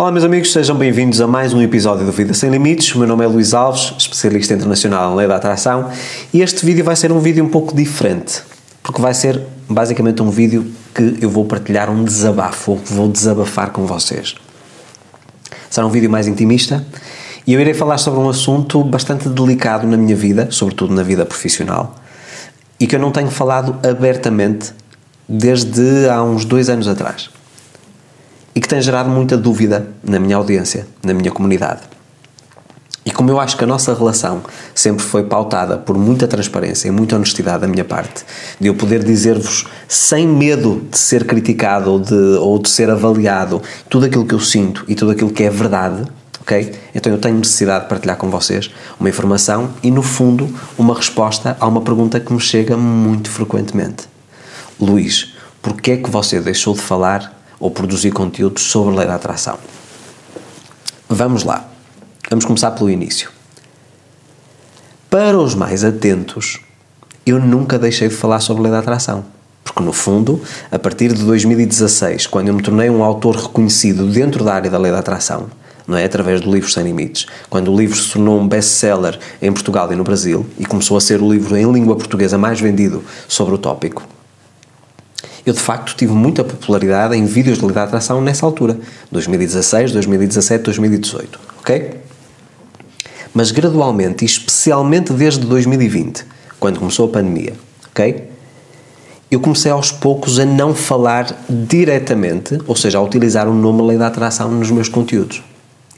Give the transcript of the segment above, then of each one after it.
Olá, meus amigos, sejam bem-vindos a mais um episódio do Vida Sem Limites. O meu nome é Luís Alves, especialista internacional em lei da atração, e este vídeo vai ser um vídeo um pouco diferente, porque vai ser basicamente um vídeo que eu vou partilhar um desabafo, vou desabafar com vocês. Será um vídeo mais intimista e eu irei falar sobre um assunto bastante delicado na minha vida, sobretudo na vida profissional, e que eu não tenho falado abertamente desde há uns dois anos atrás e que tem gerado muita dúvida na minha audiência, na minha comunidade. E como eu acho que a nossa relação sempre foi pautada por muita transparência e muita honestidade da minha parte, de eu poder dizer-vos sem medo de ser criticado ou de, ou de ser avaliado tudo aquilo que eu sinto e tudo aquilo que é verdade, ok? Então eu tenho necessidade de partilhar com vocês uma informação e, no fundo, uma resposta a uma pergunta que me chega muito frequentemente. Luís, porquê é que você deixou de falar ou produzir conteúdos sobre a lei da atração. Vamos lá. Vamos começar pelo início. Para os mais atentos, eu nunca deixei de falar sobre a lei da atração. Porque, no fundo, a partir de 2016, quando eu me tornei um autor reconhecido dentro da área da lei da atração, não é? através do livro Sem Limites, quando o livro se tornou um best-seller em Portugal e no Brasil e começou a ser o livro em língua portuguesa mais vendido sobre o tópico, eu de facto tive muita popularidade em vídeos de lei da atração nessa altura, 2016, 2017, 2018, ok? Mas gradualmente, e especialmente desde 2020, quando começou a pandemia, ok? Eu comecei aos poucos a não falar diretamente, ou seja, a utilizar o nome Lei da Atração nos meus conteúdos.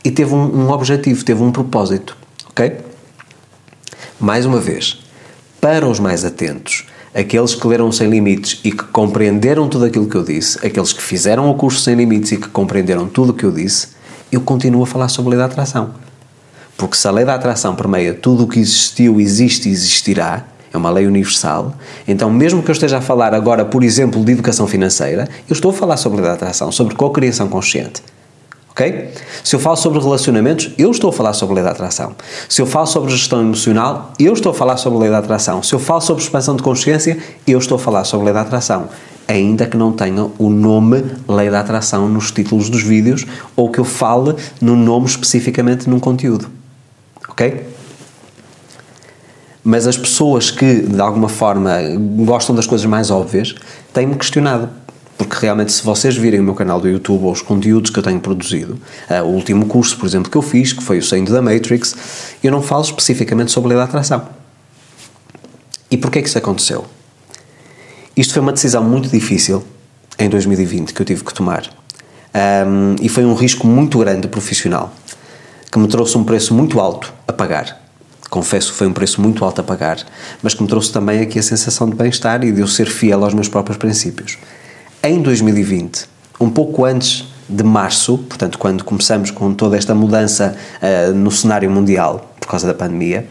E teve um, um objetivo, teve um propósito, ok? Mais uma vez, para os mais atentos, aqueles que leram Sem Limites e que compreenderam tudo aquilo que eu disse, aqueles que fizeram o curso Sem Limites e que compreenderam tudo o que eu disse, eu continuo a falar sobre a lei da atração. Porque se a lei da atração permeia tudo o que existiu, existe e existirá, é uma lei universal, então mesmo que eu esteja a falar agora, por exemplo, de educação financeira, eu estou a falar sobre a lei da atração, sobre co-criação consciente. Ok? Se eu falo sobre relacionamentos, eu estou a falar sobre a lei da atração. Se eu falo sobre gestão emocional, eu estou a falar sobre a lei da atração. Se eu falo sobre expansão de consciência, eu estou a falar sobre a lei da atração. Ainda que não tenha o nome lei da atração nos títulos dos vídeos ou que eu fale no nome especificamente num conteúdo. Ok? Mas as pessoas que, de alguma forma, gostam das coisas mais óbvias, têm-me questionado porque realmente se vocês virem o meu canal do YouTube ou os conteúdos que eu tenho produzido, uh, o último curso, por exemplo, que eu fiz, que foi o Saindo da Matrix, eu não falo especificamente sobre a lei da atração. E porquê que isso aconteceu? Isto foi uma decisão muito difícil em 2020 que eu tive que tomar. Um, e foi um risco muito grande profissional, que me trouxe um preço muito alto a pagar. Confesso que foi um preço muito alto a pagar, mas que me trouxe também aqui a sensação de bem-estar e de eu ser fiel aos meus próprios princípios em 2020, um pouco antes de março, portanto, quando começamos com toda esta mudança uh, no cenário mundial por causa da pandemia,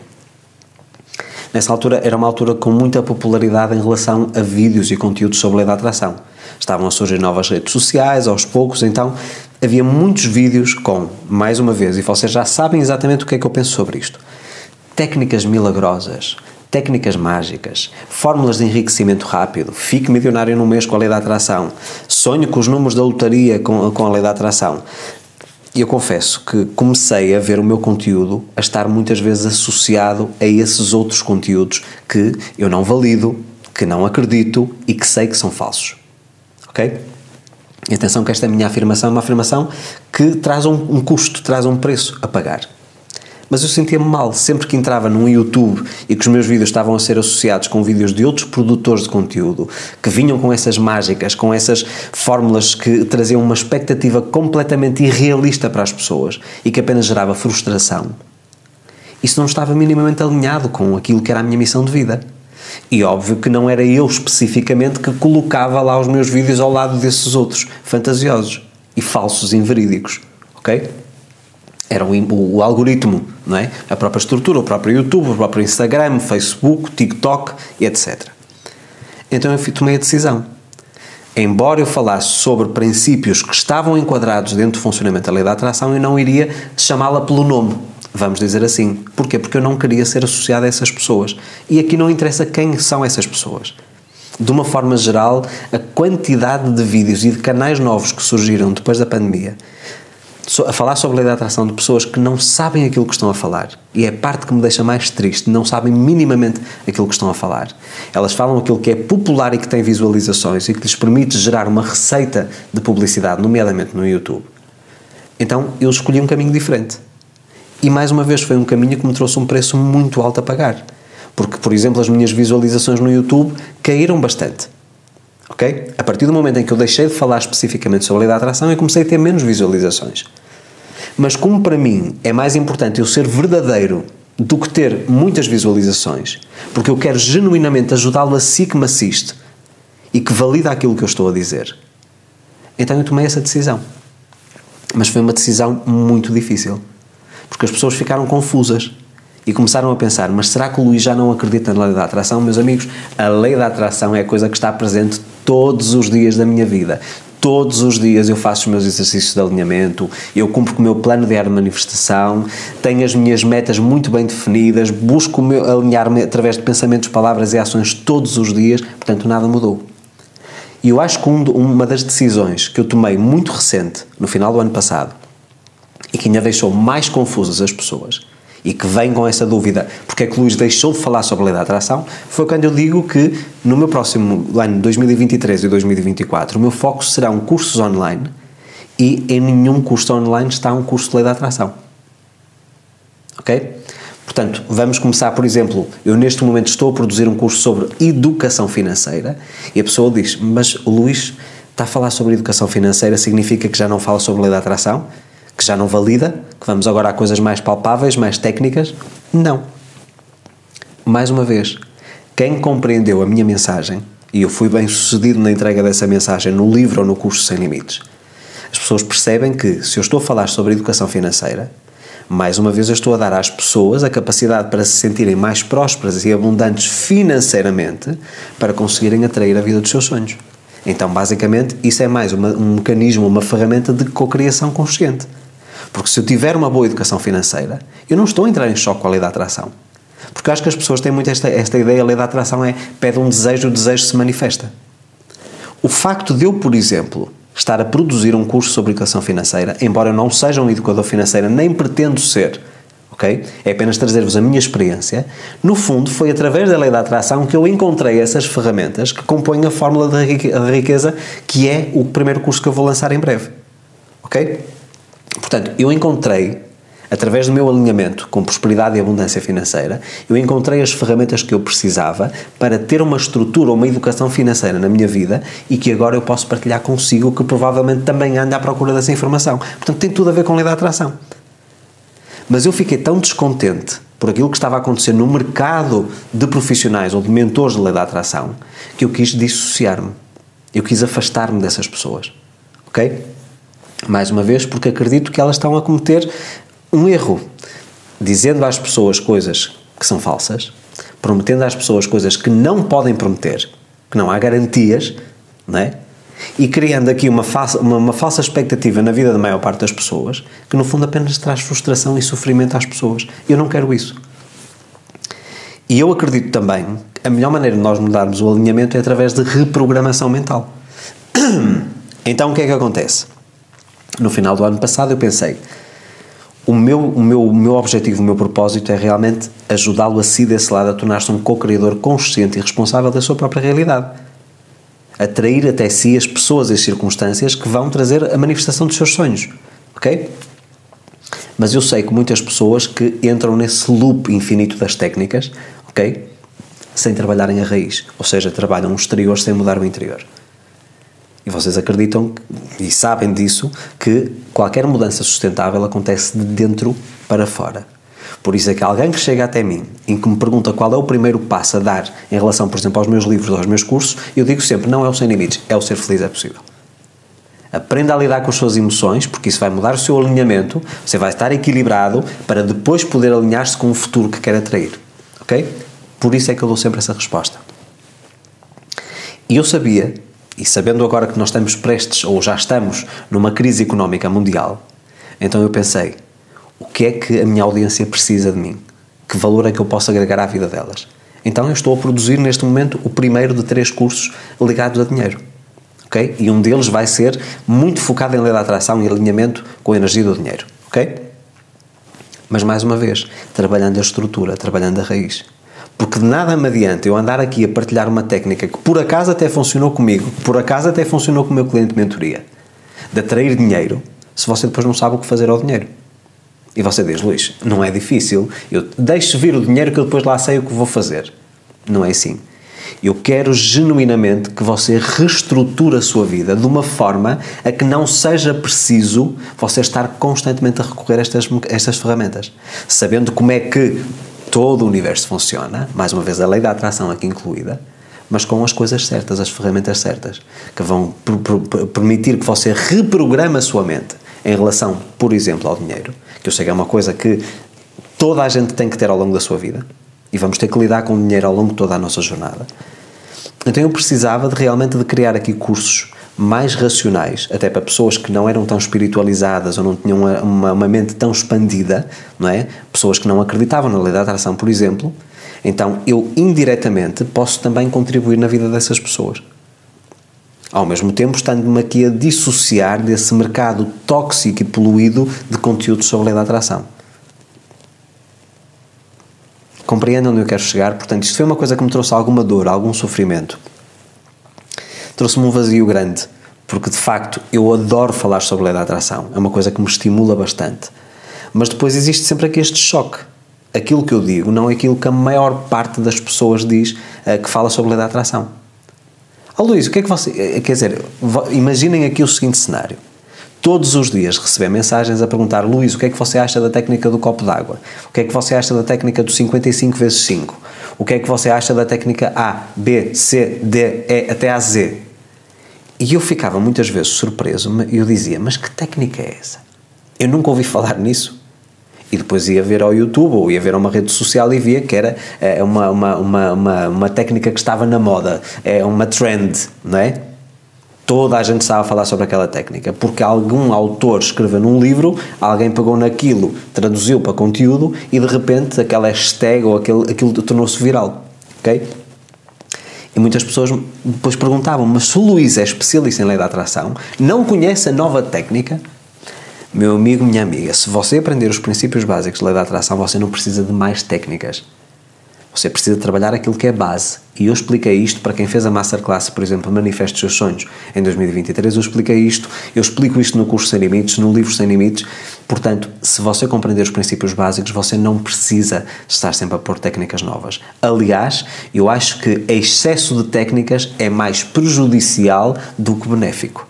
nessa altura era uma altura com muita popularidade em relação a vídeos e conteúdos sobre a lei da atração. Estavam a surgir novas redes sociais aos poucos, então havia muitos vídeos com, mais uma vez, e vocês já sabem exatamente o que é que eu penso sobre isto, técnicas milagrosas, técnicas mágicas, fórmulas de enriquecimento rápido, fique milionário num mês com a lei da atração, sonho com os números da lotaria com, com a lei da atração. E eu confesso que comecei a ver o meu conteúdo a estar muitas vezes associado a esses outros conteúdos que eu não valido, que não acredito e que sei que são falsos. Ok? E atenção que esta minha afirmação é uma afirmação que traz um, um custo, traz um preço a pagar mas eu sentia-me mal sempre que entrava num YouTube e que os meus vídeos estavam a ser associados com vídeos de outros produtores de conteúdo que vinham com essas mágicas, com essas fórmulas que traziam uma expectativa completamente irrealista para as pessoas e que apenas gerava frustração. Isso não estava minimamente alinhado com aquilo que era a minha missão de vida. E óbvio que não era eu especificamente que colocava lá os meus vídeos ao lado desses outros fantasiosos e falsos inverídicos, ok? Era o, o, algoritmo, não é? A própria estrutura, o próprio YouTube, o próprio Instagram, Facebook, TikTok etc. Então eu tomei a decisão. Embora eu falasse sobre princípios que estavam enquadrados dentro do funcionamento da lei da atração, eu não iria chamá-la pelo nome, vamos dizer assim. Porquê? Porque eu não queria ser associado a essas pessoas. E aqui não interessa quem são essas pessoas. De uma forma geral, a quantidade de vídeos e de canais novos que surgiram depois da pandemia a falar sobre a lei da atração de pessoas que não sabem aquilo que estão a falar. E é a parte que me deixa mais triste, não sabem minimamente aquilo que estão a falar. Elas falam aquilo que é popular e que tem visualizações e que lhes permite gerar uma receita de publicidade, nomeadamente no YouTube. Então eu escolhi um caminho diferente. E mais uma vez foi um caminho que me trouxe um preço muito alto a pagar. Porque, por exemplo, as minhas visualizações no YouTube caíram bastante. Ok? A partir do momento em que eu deixei de falar especificamente sobre a lei da atração, eu comecei a ter menos visualizações. Mas como para mim é mais importante eu ser verdadeiro do que ter muitas visualizações, porque eu quero genuinamente ajudá-lo a si que me assiste e que valida aquilo que eu estou a dizer. Então eu tomei essa decisão. Mas foi uma decisão muito difícil, porque as pessoas ficaram confusas e começaram a pensar: mas será que o Luís já não acredita na lei da atração? Meus amigos, a lei da atração é a coisa que está presente todos os dias da minha vida. Todos os dias eu faço os meus exercícios de alinhamento, eu cumpro com o meu plano diário de manifestação, tenho as minhas metas muito bem definidas, busco alinhar-me através de pensamentos, palavras e ações todos os dias, portanto nada mudou. E eu acho que uma das decisões que eu tomei muito recente, no final do ano passado, e que ainda deixou mais confusas as pessoas, e que vem com essa dúvida, porque é que Luís deixou de falar sobre a lei da atração, foi quando eu digo que no meu próximo ano, 2023 e 2024, o meu foco serão cursos online e em nenhum curso online está um curso de lei da atração. Ok? Portanto, vamos começar, por exemplo, eu neste momento estou a produzir um curso sobre educação financeira e a pessoa diz, mas o Luís está a falar sobre educação financeira, significa que já não fala sobre lei da atração? Que já não valida, que vamos agora a coisas mais palpáveis, mais técnicas. Não. Mais uma vez, quem compreendeu a minha mensagem, e eu fui bem sucedido na entrega dessa mensagem no livro ou no curso Sem Limites, as pessoas percebem que se eu estou a falar sobre educação financeira, mais uma vez eu estou a dar às pessoas a capacidade para se sentirem mais prósperas e abundantes financeiramente para conseguirem atrair a vida dos seus sonhos. Então, basicamente, isso é mais uma, um mecanismo, uma ferramenta de cocriação consciente. Porque se eu tiver uma boa educação financeira, eu não estou a entrar em choque com a lei da atração. Porque eu acho que as pessoas têm muito esta, esta ideia, a lei da atração é pede um desejo, o desejo se manifesta. O facto de eu, por exemplo, estar a produzir um curso sobre educação financeira, embora eu não seja um educador financeiro, nem pretendo ser, ok? É apenas trazer-vos a minha experiência. No fundo, foi através da lei da atração que eu encontrei essas ferramentas que compõem a fórmula da riqueza, que é o primeiro curso que eu vou lançar em breve, ok? Portanto, eu encontrei, através do meu alinhamento com prosperidade e abundância financeira, eu encontrei as ferramentas que eu precisava para ter uma estrutura, uma educação financeira na minha vida e que agora eu posso partilhar consigo, que provavelmente também anda à procura dessa informação. Portanto, tem tudo a ver com a lei da atração. Mas eu fiquei tão descontente por aquilo que estava a acontecer no mercado de profissionais ou de mentores de lei da atração que eu quis dissociar-me. Eu quis afastar-me dessas pessoas. Ok? Mais uma vez, porque acredito que elas estão a cometer um erro, dizendo às pessoas coisas que são falsas, prometendo às pessoas coisas que não podem prometer, que não há garantias, não é? E criando aqui uma falsa, uma, uma falsa expectativa na vida da maior parte das pessoas, que no fundo apenas traz frustração e sofrimento às pessoas. Eu não quero isso. E eu acredito também que a melhor maneira de nós mudarmos o alinhamento é através de reprogramação mental. Então o que é que acontece? No final do ano passado eu pensei, o meu, o meu, o meu objetivo, o meu propósito é realmente ajudá-lo a si desse lado a tornar-se um co-criador consciente e responsável da sua própria realidade. Atrair até si as pessoas e as circunstâncias que vão trazer a manifestação dos seus sonhos. Ok? Mas eu sei que muitas pessoas que entram nesse loop infinito das técnicas, ok? Sem trabalharem a raiz. Ou seja, trabalham o exterior sem mudar o interior. E vocês acreditam e sabem disso que qualquer mudança sustentável acontece de dentro para fora. Por isso é que alguém que chega até mim e que me pergunta qual é o primeiro passo a dar em relação, por exemplo, aos meus livros ou aos meus cursos, eu digo sempre: não é o sem limites, é o ser feliz é possível. Aprenda a lidar com as suas emoções, porque isso vai mudar o seu alinhamento, você vai estar equilibrado para depois poder alinhar-se com o futuro que quer atrair. Ok? Por isso é que eu dou sempre essa resposta. E eu sabia e sabendo agora que nós estamos prestes, ou já estamos, numa crise económica mundial, então eu pensei: o que é que a minha audiência precisa de mim? Que valor é que eu posso agregar à vida delas? Então eu estou a produzir neste momento o primeiro de três cursos ligados a dinheiro. ok? E um deles vai ser muito focado em lei da atração e alinhamento com a energia do dinheiro, ok? Mas mais uma vez, trabalhando a estrutura, trabalhando a raiz. Porque de nada me adianta eu andar aqui a partilhar uma técnica que por acaso até funcionou comigo, que por acaso até funcionou com o meu cliente de mentoria, de atrair dinheiro, se você depois não sabe o que fazer ao dinheiro. E você diz, Luís, não é difícil, eu deixo vir o dinheiro que eu depois lá sei o que vou fazer. Não é assim. Eu quero genuinamente que você reestruture a sua vida de uma forma a que não seja preciso você estar constantemente a recorrer a estas, a estas ferramentas. Sabendo como é que todo o universo funciona, mais uma vez a lei da atração aqui incluída, mas com as coisas certas, as ferramentas certas, que vão permitir que você reprograme a sua mente em relação, por exemplo, ao dinheiro, que eu sei que é uma coisa que toda a gente tem que ter ao longo da sua vida, e vamos ter que lidar com o dinheiro ao longo de toda a nossa jornada. Então eu precisava de realmente de criar aqui cursos mais racionais, até para pessoas que não eram tão espiritualizadas ou não tinham uma, uma, uma mente tão expandida, não é? Pessoas que não acreditavam na lei da atração, por exemplo. Então eu indiretamente posso também contribuir na vida dessas pessoas. Ao mesmo tempo, estando-me aqui a dissociar desse mercado tóxico e poluído de conteúdo sobre a lei da atração. Compreendam onde eu quero chegar? Portanto, isto foi uma coisa que me trouxe alguma dor, algum sofrimento. Trouxe-me um vazio grande, porque de facto eu adoro falar sobre a lei da atração, é uma coisa que me estimula bastante. Mas depois existe sempre aqui este choque. Aquilo que eu digo não é aquilo que a maior parte das pessoas diz uh, que fala sobre a lei da atração. Oh, Luís, o que é que você. Eh, quer dizer, imaginem aqui o seguinte cenário todos os dias receber mensagens a perguntar Luís, o que é que você acha da técnica do copo d'água? O que é que você acha da técnica do 55 vezes 5? O que é que você acha da técnica A, B, C, D, E até a Z? E eu ficava muitas vezes surpreso e eu dizia, mas que técnica é essa? Eu nunca ouvi falar nisso. E depois ia ver ao YouTube ou ia ver a uma rede social e via que era é, uma, uma, uma, uma, uma técnica que estava na moda, é uma trend, não é? Toda a gente a falar sobre aquela técnica, porque algum autor escreveu num livro, alguém pegou naquilo, traduziu para conteúdo e de repente aquela hashtag ou aquele, aquilo tornou-se viral, ok? E muitas pessoas depois perguntavam, mas se o Luís é especialista em lei da atração, não conhece a nova técnica? Meu amigo, minha amiga, se você aprender os princípios básicos de lei da atração, você não precisa de mais técnicas. Você precisa trabalhar aquilo que é base. E eu expliquei isto para quem fez a Masterclass, por exemplo, Manifeste os Seus Sonhos, em 2023. Eu expliquei isto, eu explico isto no curso Sem Limites, no livro Sem Limites. Portanto, se você compreender os princípios básicos, você não precisa estar sempre a pôr técnicas novas. Aliás, eu acho que excesso de técnicas é mais prejudicial do que benéfico.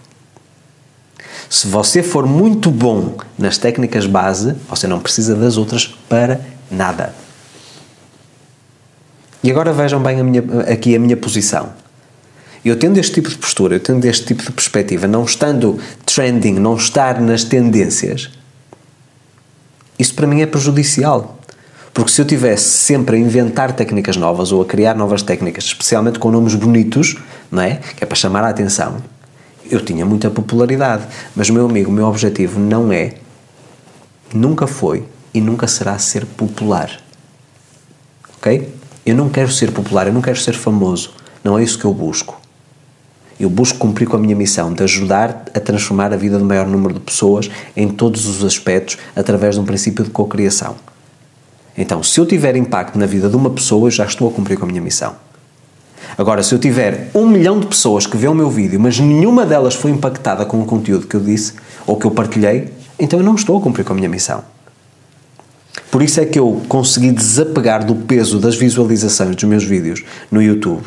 Se você for muito bom nas técnicas base, você não precisa das outras para nada. E agora vejam bem a minha, aqui a minha posição. Eu tendo este tipo de postura, eu tendo este tipo de perspectiva, não estando trending, não estar nas tendências, isso para mim é prejudicial. Porque se eu tivesse sempre a inventar técnicas novas ou a criar novas técnicas, especialmente com nomes bonitos, não é? Que é para chamar a atenção, eu tinha muita popularidade. Mas, meu amigo, o meu objetivo não é, nunca foi e nunca será ser popular. Ok? Eu não quero ser popular, eu não quero ser famoso. Não é isso que eu busco. Eu busco cumprir com a minha missão de ajudar a transformar a vida do maior número de pessoas em todos os aspectos através de um princípio de cocriação. Então, se eu tiver impacto na vida de uma pessoa, já estou a cumprir com a minha missão. Agora, se eu tiver um milhão de pessoas que vêem o meu vídeo, mas nenhuma delas foi impactada com o conteúdo que eu disse ou que eu partilhei, então eu não estou a cumprir com a minha missão. Por isso é que eu consegui desapegar do peso das visualizações dos meus vídeos no YouTube.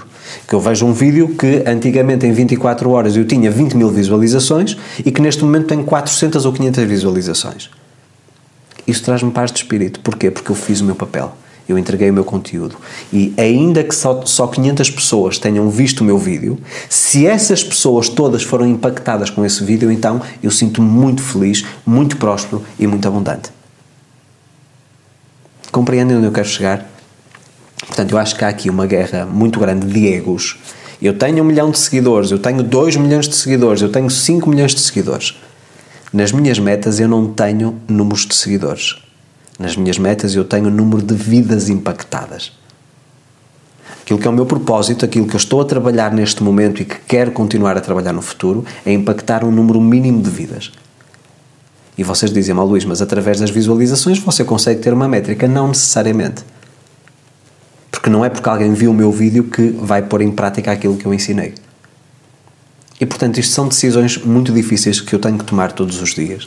Que eu vejo um vídeo que antigamente em 24 horas eu tinha 20 mil visualizações e que neste momento tem 400 ou 500 visualizações. Isso traz-me paz de espírito. Porquê? Porque eu fiz o meu papel. Eu entreguei o meu conteúdo. E ainda que só, só 500 pessoas tenham visto o meu vídeo, se essas pessoas todas foram impactadas com esse vídeo, então eu sinto-me muito feliz, muito próspero e muito abundante. Compreendem onde eu quero chegar? Portanto, eu acho que há aqui uma guerra muito grande de egos. Eu tenho um milhão de seguidores, eu tenho dois milhões de seguidores, eu tenho cinco milhões de seguidores. Nas minhas metas eu não tenho números de seguidores. Nas minhas metas eu tenho número de vidas impactadas. Aquilo que é o meu propósito, aquilo que eu estou a trabalhar neste momento e que quero continuar a trabalhar no futuro, é impactar um número mínimo de vidas. E vocês dizem, mal Luís, mas através das visualizações você consegue ter uma métrica? Não necessariamente. Porque não é porque alguém viu o meu vídeo que vai pôr em prática aquilo que eu ensinei. E portanto, isto são decisões muito difíceis que eu tenho que tomar todos os dias,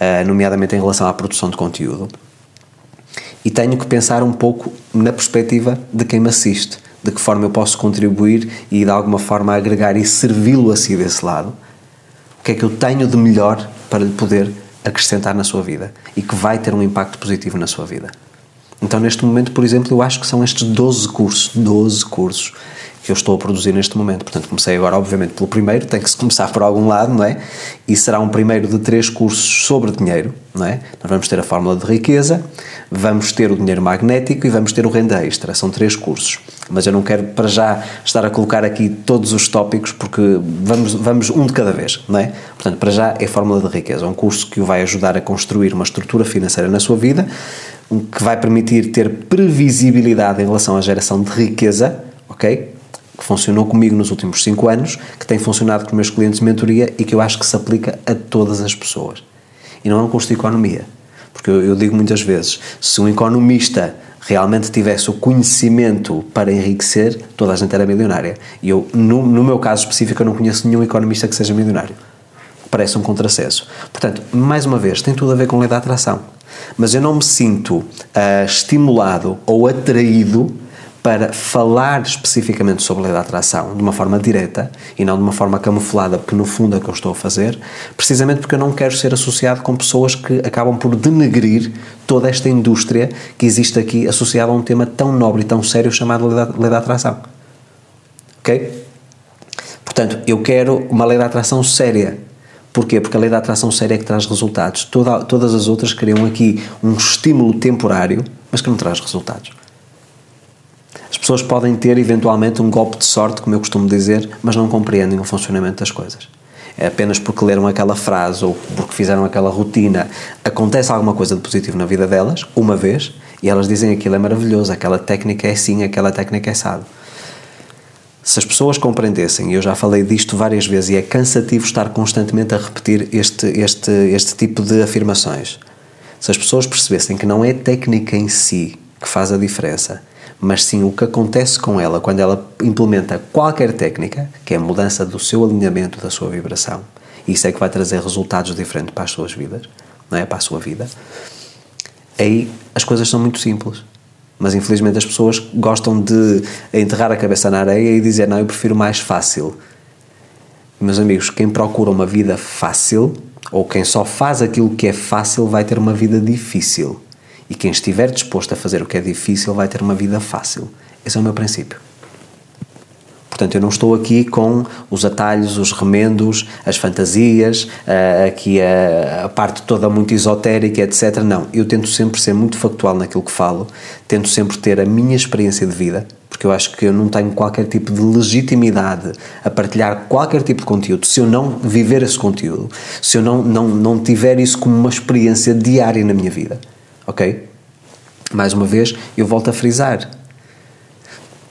eh, nomeadamente em relação à produção de conteúdo. E tenho que pensar um pouco na perspectiva de quem me assiste, de que forma eu posso contribuir e de alguma forma agregar e servi-lo assim desse lado. O que é que eu tenho de melhor para lhe poder acrescentar na sua vida e que vai ter um impacto positivo na sua vida. Então, neste momento, por exemplo, eu acho que são estes 12 cursos, 12 cursos que eu estou a produzir neste momento. Portanto, comecei agora, obviamente, pelo primeiro, tem que se começar por algum lado, não é? E será um primeiro de três cursos sobre dinheiro, não é? Nós vamos ter a fórmula de riqueza, vamos ter o dinheiro magnético e vamos ter o renda extra. São três cursos. Mas eu não quero, para já, estar a colocar aqui todos os tópicos, porque vamos, vamos um de cada vez, não é? Portanto, para já é a fórmula de riqueza, um curso que o vai ajudar a construir uma estrutura financeira na sua vida, que vai permitir ter previsibilidade em relação à geração de riqueza, ok? Que funcionou comigo nos últimos 5 anos, que tem funcionado com meus clientes de mentoria e que eu acho que se aplica a todas as pessoas. E não é um curso de economia. Porque eu, eu digo muitas vezes: se um economista realmente tivesse o conhecimento para enriquecer, toda a gente era milionária. E eu, no, no meu caso específico, eu não conheço nenhum economista que seja milionário. Parece um contrassenso. Portanto, mais uma vez, tem tudo a ver com a lei da atração. Mas eu não me sinto uh, estimulado ou atraído para falar especificamente sobre a lei da atração de uma forma direta e não de uma forma camuflada, porque no fundo é o que eu estou a fazer, precisamente porque eu não quero ser associado com pessoas que acabam por denegrir toda esta indústria que existe aqui associada a um tema tão nobre e tão sério chamado lei da, lei da atração. Ok? Portanto, eu quero uma lei da atração séria. Porquê? Porque a lei da atração séria é que traz resultados. Toda, todas as outras criam aqui um estímulo temporário, mas que não traz resultados. As pessoas podem ter eventualmente um golpe de sorte, como eu costumo dizer, mas não compreendem o funcionamento das coisas. É apenas porque leram aquela frase ou porque fizeram aquela rotina, acontece alguma coisa de positivo na vida delas, uma vez, e elas dizem aquilo é maravilhoso, aquela técnica é assim, aquela técnica é assado. Se as pessoas compreendessem, e eu já falei disto várias vezes, e é cansativo estar constantemente a repetir este, este, este tipo de afirmações, se as pessoas percebessem que não é técnica em si que faz a diferença, mas sim o que acontece com ela quando ela implementa qualquer técnica, que é a mudança do seu alinhamento, da sua vibração. Isso é que vai trazer resultados diferentes para as suas vidas, não é? Para a sua vida. Aí as coisas são muito simples. Mas infelizmente as pessoas gostam de enterrar a cabeça na areia e dizer: Não, eu prefiro mais fácil. Meus amigos, quem procura uma vida fácil, ou quem só faz aquilo que é fácil, vai ter uma vida difícil. E quem estiver disposto a fazer o que é difícil vai ter uma vida fácil. Esse é o meu princípio. Portanto, eu não estou aqui com os atalhos, os remendos, as fantasias, uh, aqui a, a, parte toda muito esotérica, etc. Não, eu tento sempre ser muito factual naquilo que falo, tento sempre ter a minha experiência de vida, porque eu acho que eu não tenho qualquer tipo de legitimidade a partilhar qualquer tipo de conteúdo se eu não viver esse conteúdo, se eu não, não, não tiver isso como uma experiência diária na minha vida ok? Mais uma vez, eu volto a frisar.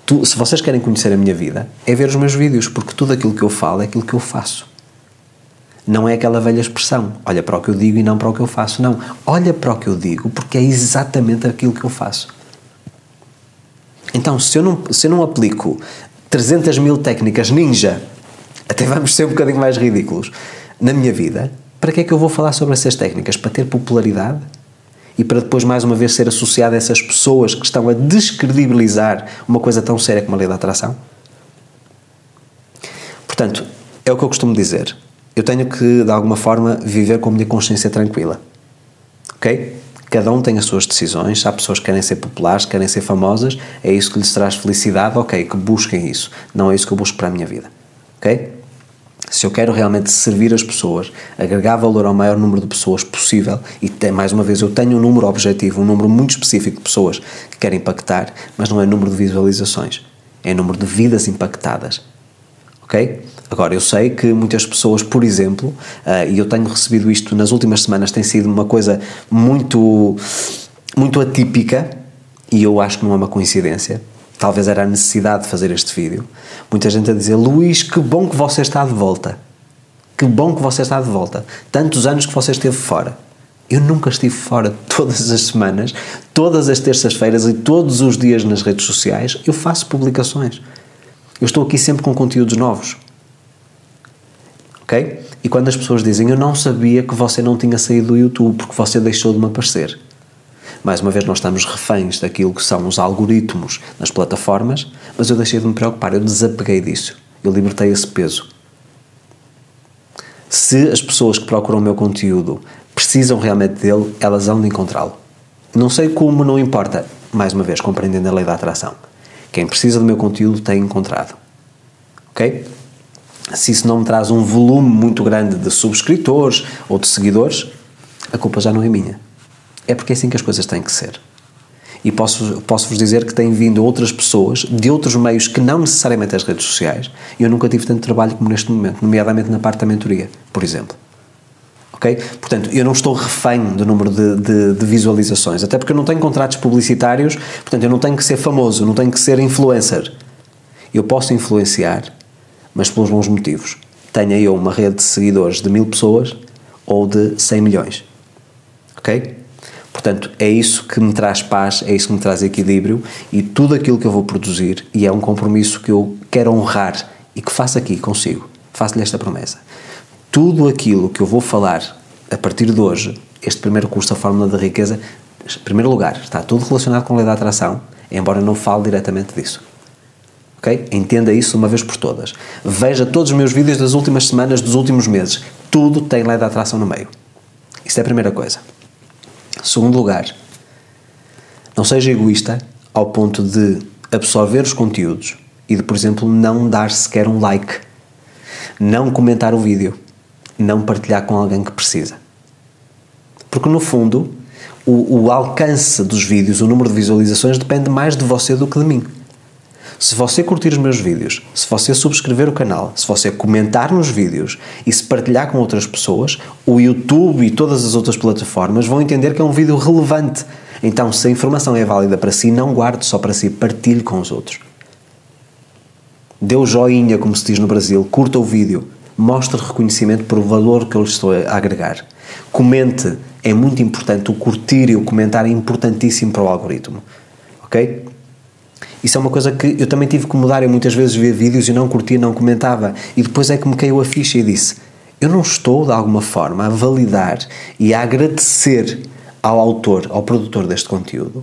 Tu, se vocês querem conhecer a minha vida, é ver os meus vídeos, porque tudo aquilo que eu falo é aquilo que eu faço. Não é aquela velha expressão, olha para o que eu digo e não para o que eu faço. Não, olha para o que eu digo, porque é exatamente aquilo que eu faço. Então, se eu não, se eu não aplico 300 mil técnicas ninja, até vamos ser um bocadinho mais ridículos, na minha vida, para que é que eu vou falar sobre essas técnicas? Para ter popularidade? E para depois mais uma vez ser associado a essas pessoas que estão a descredibilizar uma coisa tão séria como a lei da atração? Portanto, é o que eu costumo dizer. Eu tenho que, de alguma forma, viver com a minha consciência tranquila. Ok? Cada um tem as suas decisões. Há pessoas que querem ser populares, querem ser famosas. É isso que lhes traz felicidade. Ok, que busquem isso. Não é isso que eu busco para a minha vida. Ok? Se eu quero realmente servir as pessoas, agregar valor ao maior número de pessoas possível, e tem, mais uma vez eu tenho um número objetivo, um número muito específico de pessoas que quero impactar, mas não é número de visualizações, é número de vidas impactadas. Ok? Agora, eu sei que muitas pessoas, por exemplo, uh, e eu tenho recebido isto nas últimas semanas, tem sido uma coisa muito, muito atípica, e eu acho que não é uma coincidência talvez era a necessidade de fazer este vídeo, muita gente a dizer: Luís, que bom que você está de volta. Que bom que você está de volta. Tantos anos que você esteve fora. Eu nunca estive fora todas as semanas, todas as terças-feiras e todos os dias nas redes sociais. Eu faço publicações. Eu estou aqui sempre com conteúdos novos. Ok? E quando as pessoas dizem eu não sabia que você não tinha saído do YouTube porque você deixou de me aparecer. Mais uma vez, nós estamos reféns daquilo que são os algoritmos nas plataformas, mas eu deixei de me preocupar, eu desapeguei disso. Eu libertei esse peso. Se as pessoas que procuram o meu conteúdo precisam realmente dele, elas hão de encontrá-lo. Não sei como, não importa. Mais uma vez, compreendendo a lei da atração. Quem precisa do meu conteúdo tem encontrado. Ok? Se isso não me traz um volume muito grande de subscritores ou de seguidores, a culpa já não é minha. É porque é assim que as coisas têm que ser. E posso, posso vos dizer que têm vindo outras pessoas de outros meios que não necessariamente as redes sociais. E eu nunca tive tanto trabalho como neste momento, nomeadamente na parte da mentoria, por exemplo. Ok? Portanto, eu não estou refém do número de, de, de, visualizações, até porque eu não tenho contratos publicitários, portanto, eu não tenho que ser famoso, não tenho que ser influencer. Eu posso influenciar, mas pelos bons motivos. Tenha eu uma rede de seguidores de mil pessoas ou de 100 milhões. Ok? Portanto, é isso que me traz paz, é isso que me traz equilíbrio e tudo aquilo que eu vou produzir, e é um compromisso que eu quero honrar e que faço aqui consigo. Faço-lhe esta promessa. Tudo aquilo que eu vou falar a partir de hoje, este primeiro curso, a Fórmula da Riqueza, em primeiro lugar, está tudo relacionado com a lei da atração, embora não fale diretamente disso. Ok? Entenda isso uma vez por todas. Veja todos os meus vídeos das últimas semanas, dos últimos meses. Tudo tem lei da atração no meio. Isso é a primeira coisa. Segundo lugar, não seja egoísta ao ponto de absorver os conteúdos e de, por exemplo, não dar sequer um like, não comentar o vídeo, não partilhar com alguém que precisa. Porque, no fundo, o, o alcance dos vídeos, o número de visualizações, depende mais de você do que de mim. Se você curtir os meus vídeos, se você subscrever o canal, se você comentar nos vídeos e se partilhar com outras pessoas, o YouTube e todas as outras plataformas vão entender que é um vídeo relevante. Então, se a informação é válida para si, não guarde só para si, partilhe com os outros. Dê o joinha, como se diz no Brasil, curta o vídeo, mostre reconhecimento por o valor que eu lhe estou a agregar. Comente, é muito importante, o curtir e o comentar é importantíssimo para o algoritmo. Ok? Isso é uma coisa que eu também tive que mudar. Eu muitas vezes via vídeos e não curtia, não comentava. E depois é que me caiu a ficha e disse: Eu não estou, de alguma forma, a validar e a agradecer ao autor, ao produtor deste conteúdo.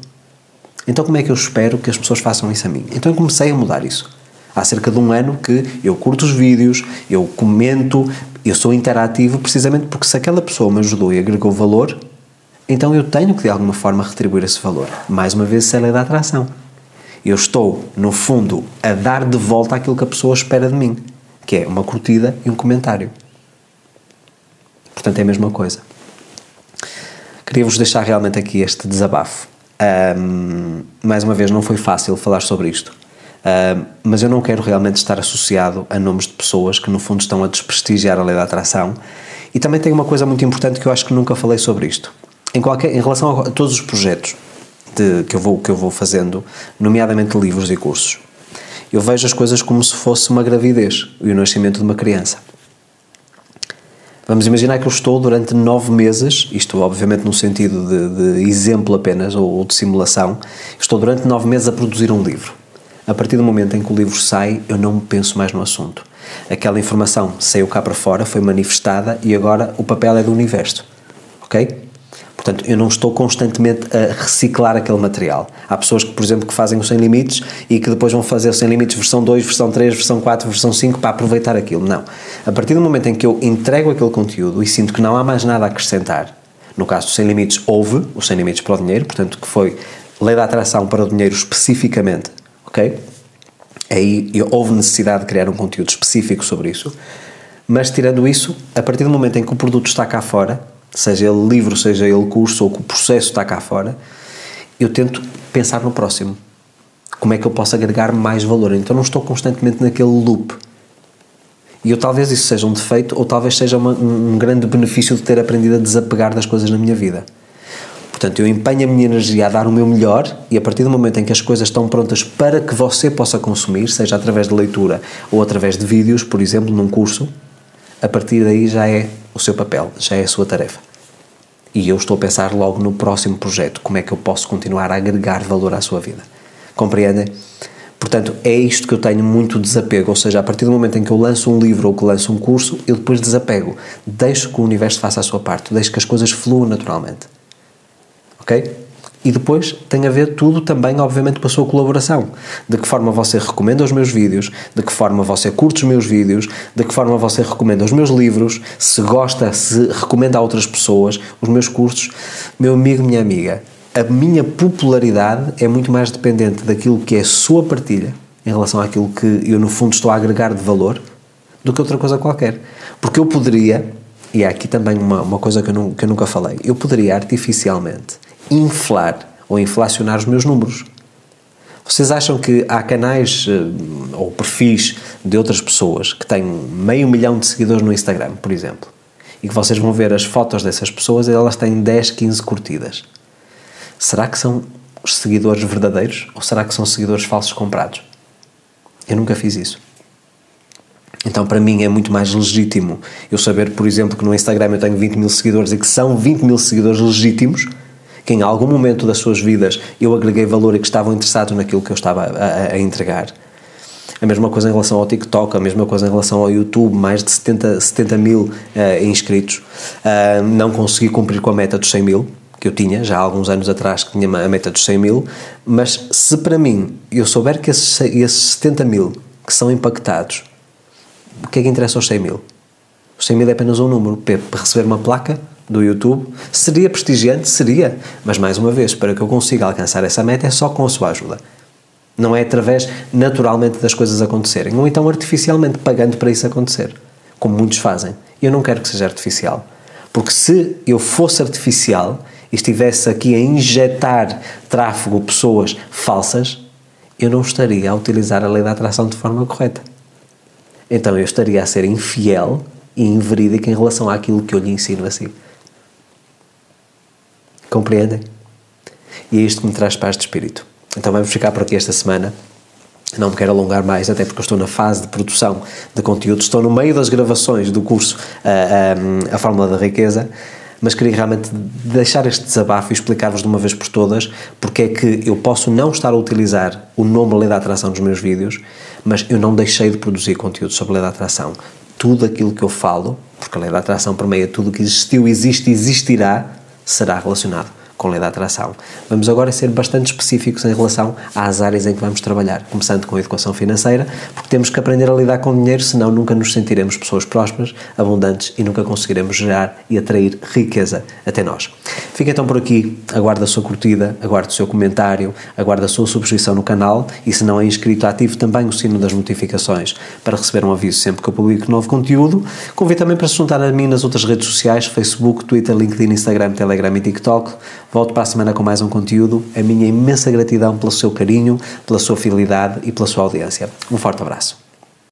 Então, como é que eu espero que as pessoas façam isso a mim? Então, eu comecei a mudar isso. Há cerca de um ano que eu curto os vídeos, eu comento, eu sou interativo, precisamente porque se aquela pessoa me ajudou e agregou valor, então eu tenho que de alguma forma retribuir esse valor. Mais uma vez, isso é a lei da atração. Eu estou, no fundo, a dar de volta aquilo que a pessoa espera de mim, que é uma curtida e um comentário. Portanto, é a mesma coisa. Queria-vos deixar realmente aqui este desabafo. Um, mais uma vez, não foi fácil falar sobre isto, um, mas eu não quero realmente estar associado a nomes de pessoas que, no fundo, estão a desprestigiar a lei da atração. E também tem uma coisa muito importante que eu acho que nunca falei sobre isto. Em, qualquer, em relação a todos os projetos, de, que, eu vou, que eu vou fazendo, nomeadamente livros e cursos, eu vejo as coisas como se fosse uma gravidez e o nascimento de uma criança. Vamos imaginar que eu estou durante nove meses, isto obviamente no sentido de, de exemplo apenas ou, ou de simulação, estou durante nove meses a produzir um livro. A partir do momento em que o livro sai, eu não penso mais no assunto. Aquela informação saiu cá para fora, foi manifestada e agora o papel é do universo. Ok? Portanto, eu não estou constantemente a reciclar aquele material. Há pessoas que, por exemplo, que fazem o Sem Limites e que depois vão fazer o Sem Limites versão 2, versão 3, versão 4, versão 5 para aproveitar aquilo. Não. A partir do momento em que eu entrego aquele conteúdo e sinto que não há mais nada a acrescentar, no caso do Sem Limites, houve o Sem Limites para o Dinheiro, portanto, que foi lei da atração para o dinheiro especificamente, ok? Aí houve necessidade de criar um conteúdo específico sobre isso. Mas tirando isso, a partir do momento em que o produto está cá fora, seja ele livro, seja ele curso ou que o processo está cá fora, eu tento pensar no próximo. Como é que eu posso agregar mais valor? Então não estou constantemente naquele loop. E eu talvez isso seja um defeito ou talvez seja uma, um grande benefício de ter aprendido a desapegar das coisas na minha vida. Portanto, eu empenho a minha energia a dar o meu melhor e a partir do momento em que as coisas estão prontas para que você possa consumir, seja através de leitura ou através de vídeos, por exemplo, num curso, a partir daí já é o seu papel, já é a sua tarefa. E eu estou a pensar logo no próximo projeto, como é que eu posso continuar a agregar valor à sua vida. Compreendem? Portanto, é isto que eu tenho muito desapego, ou seja, a partir do momento em que eu lanço um livro ou que lanço um curso, eu depois desapego. Deixo que o universo faça a sua parte, deixo que as coisas fluam naturalmente. Ok? E depois tem a ver tudo também, obviamente, com a sua colaboração. De que forma você recomenda os meus vídeos, de que forma você curte os meus vídeos, de que forma você recomenda os meus livros, se gosta, se recomenda a outras pessoas, os meus cursos. Meu amigo, minha amiga, a minha popularidade é muito mais dependente daquilo que é a sua partilha, em relação àquilo que eu, no fundo, estou a agregar de valor, do que outra coisa qualquer. Porque eu poderia, e há aqui também uma, uma coisa que eu, não, que eu nunca falei, eu poderia artificialmente inflar ou inflacionar os meus números. Vocês acham que há canais eh, ou perfis de outras pessoas que têm meio milhão de seguidores no Instagram, por exemplo, e que vocês vão ver as fotos dessas pessoas e elas têm 10, 15 curtidas? Será que são os seguidores verdadeiros ou será que são seguidores falsos comprados? Eu nunca fiz isso. Então, para mim, é muito mais legítimo eu saber, por exemplo, que no Instagram eu tenho 20 mil seguidores e que são 20 mil seguidores legítimos, que em algum momento das suas vidas eu agreguei valor e que estavam interessados naquilo que eu estava a, a, entregar. A mesma coisa em relação ao TikTok, a mesma coisa em relação ao YouTube, mais de 70, 70 mil uh, inscritos. Uh, não consegui cumprir com a meta dos 100 mil, que eu tinha já há alguns anos atrás, que tinha a meta dos 100 mil, mas se para mim eu souber que esses, esses 70 mil que são impactados, o que é que interessa aos 100 mil? Os 100 mil é apenas um número. Para receber uma placa do YouTube seria prestigiante? Seria. Mas mais uma vez, para que eu consiga alcançar essa meta é só com a sua ajuda. Não é através naturalmente das coisas acontecerem, ou então artificialmente pagando para isso acontecer, como muitos fazem. Eu não quero que seja artificial. Porque se eu fosse artificial, e estivesse aqui a injetar tráfego, pessoas falsas, eu não estaria a utilizar a lei da atração de forma correta. Então eu estaria a ser infiel e inverídico em relação àquilo que eu lhe ensino assim. Compreendem? E é isto que me traz paz de espírito. Então vamos ficar por aqui esta semana. Não me quero alongar mais, até porque eu estou na fase de produção de conteúdo, estou no meio das gravações do curso a, a, a Fórmula da Riqueza mas queria realmente deixar este desabafo e explicar-vos de uma vez por todas porque é que eu posso não estar a utilizar o nome Lei da Atração nos meus vídeos, mas eu não deixei de produzir conteúdo sobre a Lei da Atração. Tudo aquilo que eu falo, porque a Lei da Atração permeia tudo o que existiu, existe e existirá, será relacionado com lei da atração. Vamos agora ser bastante específicos em relação às áreas em que vamos trabalhar, começando com a educação financeira, porque temos que aprender a lidar com dinheiro, senão nunca nos sentiremos pessoas prósperas, abundantes e nunca conseguiremos gerar e atrair riqueza até nós. Fica então por aqui, aguardo a sua curtida, aguardo o seu comentário, aguardo a sua subscrição no canal e se não é inscrito, ative também o sino das notificações para receber um aviso sempre que eu publico novo conteúdo. Convido também para se juntar a mim nas outras redes sociais, Facebook, Twitter, LinkedIn, Instagram, Telegram e TikTok. Volto para a semana com mais um conteúdo. A minha imensa gratidão pelo seu carinho, pela sua fidelidade e pela sua audiência. Um forte abraço.